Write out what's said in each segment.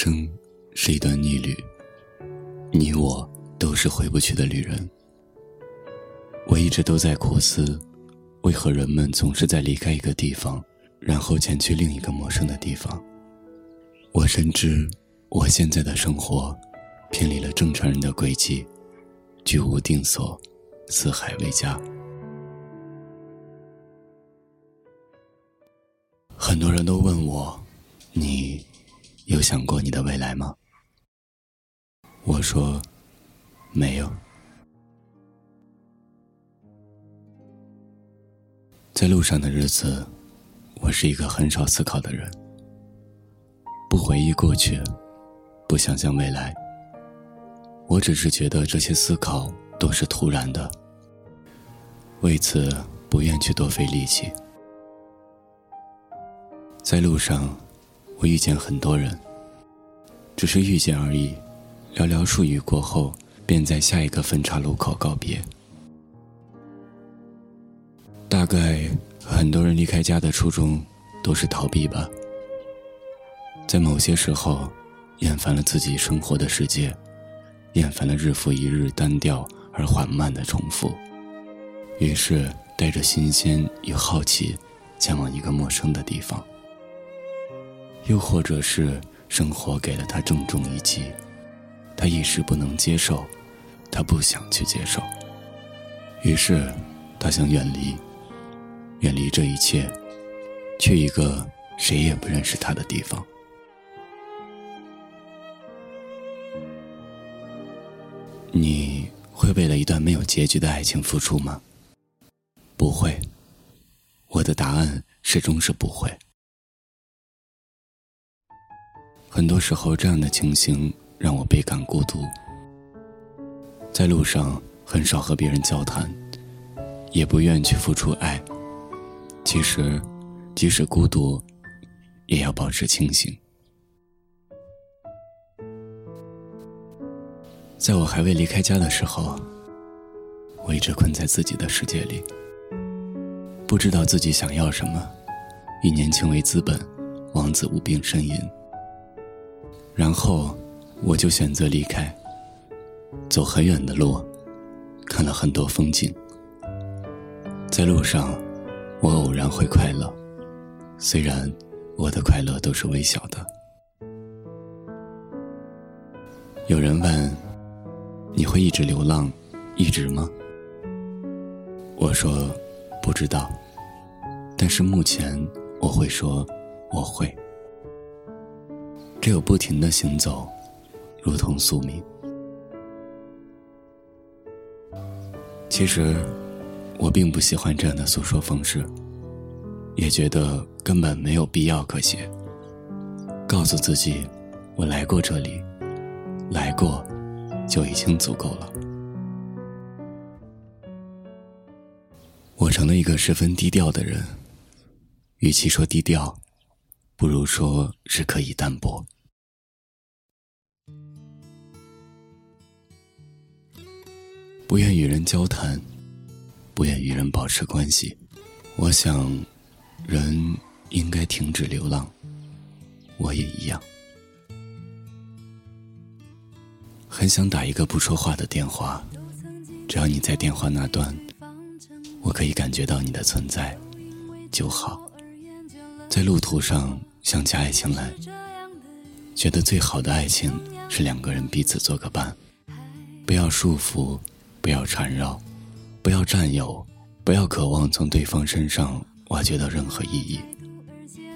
生是一段逆旅，你我都是回不去的旅人。我一直都在苦思，为何人们总是在离开一个地方，然后前去另一个陌生的地方？我深知，我现在的生活偏离了正常人的轨迹，居无定所，四海为家。很多人都问我，你有想过你的未来吗？我说，没有。在路上的日子，我是一个很少思考的人，不回忆过去，不想象未来。我只是觉得这些思考都是突然的，为此不愿去多费力气。在路上，我遇见很多人，只是遇见而已，寥寥数语过后，便在下一个分岔路口告别。大概很多人离开家的初衷都是逃避吧，在某些时候，厌烦了自己生活的世界，厌烦了日复一日单调而缓慢的重复，于是带着新鲜与好奇，前往一个陌生的地方。又或者是生活给了他重重一击，他一时不能接受，他不想去接受，于是他想远离。远离这一切，去一个谁也不认识他的地方。你会为了一段没有结局的爱情付出吗？不会。我的答案始终是不会。很多时候，这样的情形让我倍感孤独。在路上，很少和别人交谈，也不愿去付出爱。其实，即使孤独，也要保持清醒。在我还未离开家的时候，我一直困在自己的世界里，不知道自己想要什么，以年轻为资本，王子无病呻吟。然后，我就选择离开，走很远的路，看了很多风景，在路上。我偶然会快乐，虽然我的快乐都是微小的。有人问：“你会一直流浪，一直吗？”我说：“不知道，但是目前我会说我会。只有不停的行走，如同宿命。其实。”我并不喜欢这样的诉说方式，也觉得根本没有必要可写。告诉自己，我来过这里，来过，就已经足够了。我成了一个十分低调的人，与其说低调，不如说是可以淡泊。不愿与人交谈。不愿与人保持关系，我想，人应该停止流浪。我也一样，很想打一个不说话的电话，只要你在电话那端，我可以感觉到你的存在就好。在路途上想起爱情来，觉得最好的爱情是两个人彼此做个伴，不要束缚，不要缠绕。不要占有，不要渴望从对方身上挖掘到任何意义，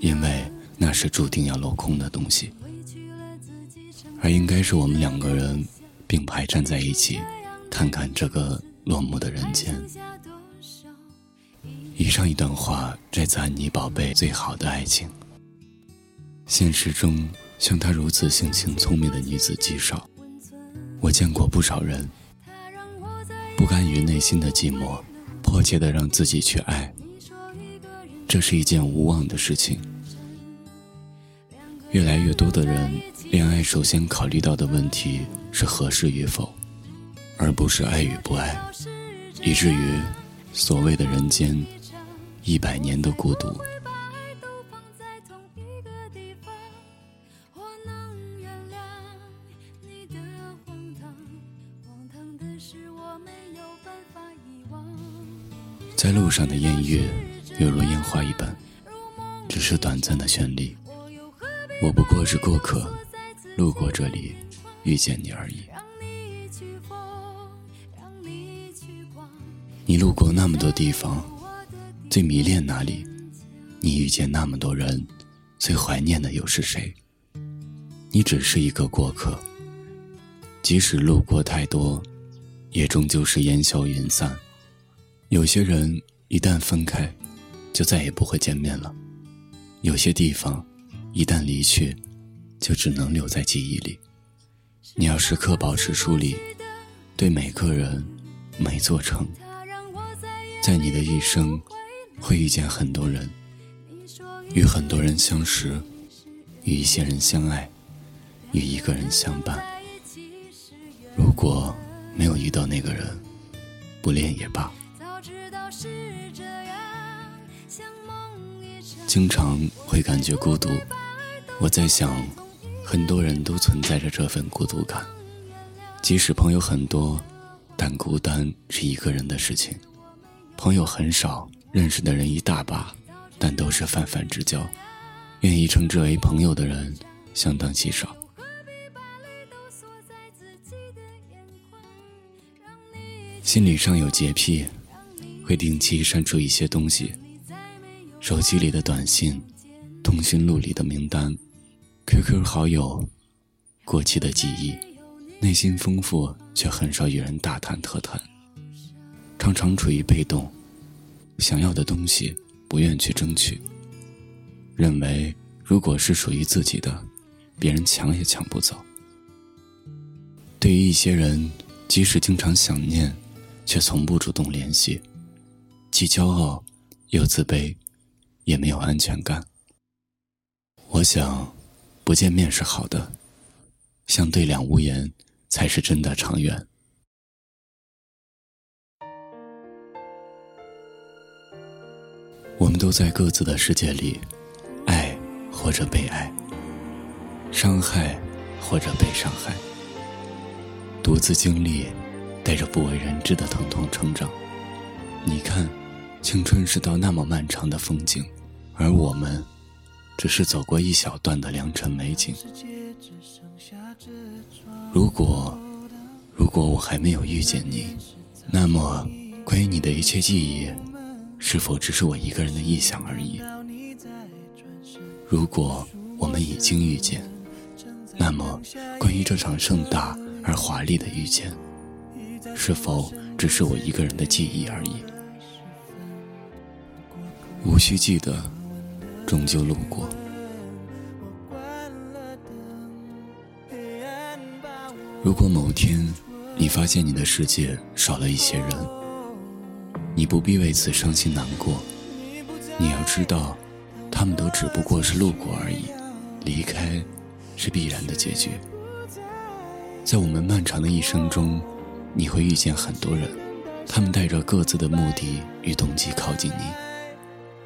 因为那是注定要落空的东西。而应该是我们两个人并排站在一起，看看这个落幕的人间。以上一段话摘自安妮宝贝《最好的爱情》。现实中像她如此性情聪明的女子极少，我见过不少人。不甘于内心的寂寞，迫切的让自己去爱，这是一件无望的事情。越来越多的人，恋爱首先考虑到的问题是合适与否，而不是爱与不爱，以至于所谓的人间一百年的孤独。在路上的艳遇，犹如烟花一般，只是短暂的绚丽。我不过是过客，路过这里，遇见你而已。你路过那么多地方，最迷恋哪里？你遇见那么多人，最怀念的又是谁？你只是一个过客，即使路过太多，也终究是烟消云散。有些人一旦分开，就再也不会见面了；有些地方一旦离去，就只能留在记忆里。你要时刻保持疏离，对每个人、每座城，在你的一生会遇见很多人，与很多人相识，与一些人相爱，与一个人相伴。如果没有遇到那个人，不恋也罢。经常会感觉孤独，我在想，很多人都存在着这份孤独感。即使朋友很多，但孤单是一个人的事情。朋友很少，认识的人一大把，但都是泛泛之交，愿意称之为朋友的人相当稀少。心理上有洁癖，会定期删除一些东西。手机里的短信，通讯录里的名单，QQ 好友，过期的记忆，内心丰富却很少与人大谈特谈，常常处于被动，想要的东西不愿去争取，认为如果是属于自己的，别人抢也抢不走。对于一些人，即使经常想念，却从不主动联系，既骄傲又自卑。也没有安全感。我想，不见面是好的，相对两无言才是真的长远。我们都在各自的世界里，爱或者被爱，伤害或者被伤害，独自经历，带着不为人知的疼痛成长。你看，青春是道那么漫长的风景。而我们，只是走过一小段的良辰美景。如果，如果我还没有遇见你，那么关于你的一切记忆，是否只是我一个人的臆想而已？如果我们已经遇见，那么关于这场盛大而华丽的遇见，是否只是我一个人的记忆而已？无需记得。终究路过。如果某天你发现你的世界少了一些人，你不必为此伤心难过。你要知道，他们都只不过是路过而已，离开是必然的结局。在我们漫长的一生中，你会遇见很多人，他们带着各自的目的与动机靠近你，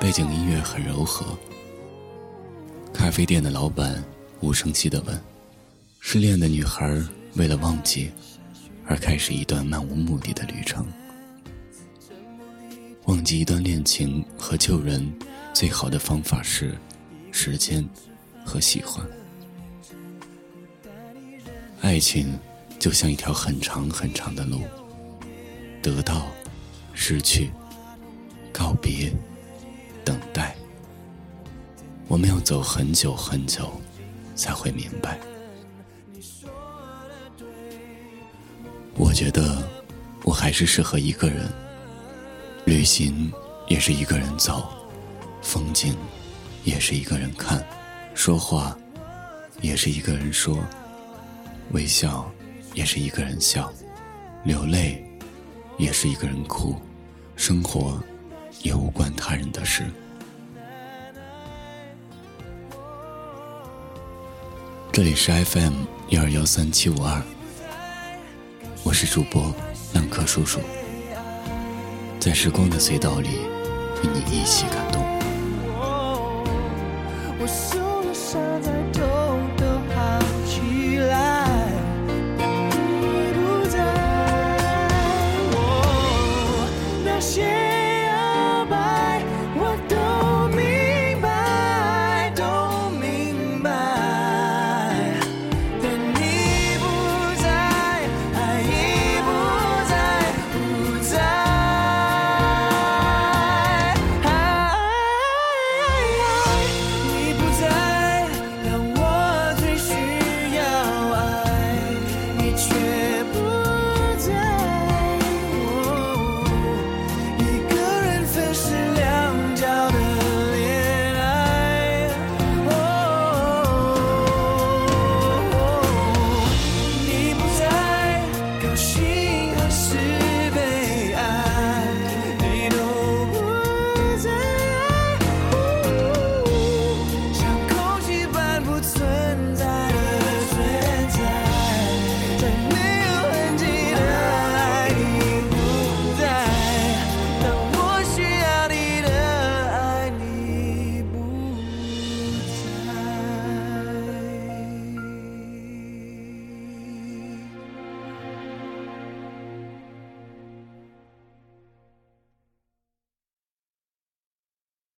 背景音乐很柔和。咖啡店的老板无声息地问：“失恋的女孩为了忘记，而开始一段漫无目的的旅程。忘记一段恋情和旧人，最好的方法是时间和喜欢。爱情就像一条很长很长的路，得到，失去，告别。”我们要走很久很久，才会明白。我觉得我还是适合一个人，旅行也是一个人走，风景也是一个人看，说话也是一个人说，微笑也是一个人笑，流泪也是一个人哭，生活也无关他人的事。这里是 FM 幺二幺三七五二，我是主播浪客叔叔，在时光的隧道里与你一起感动。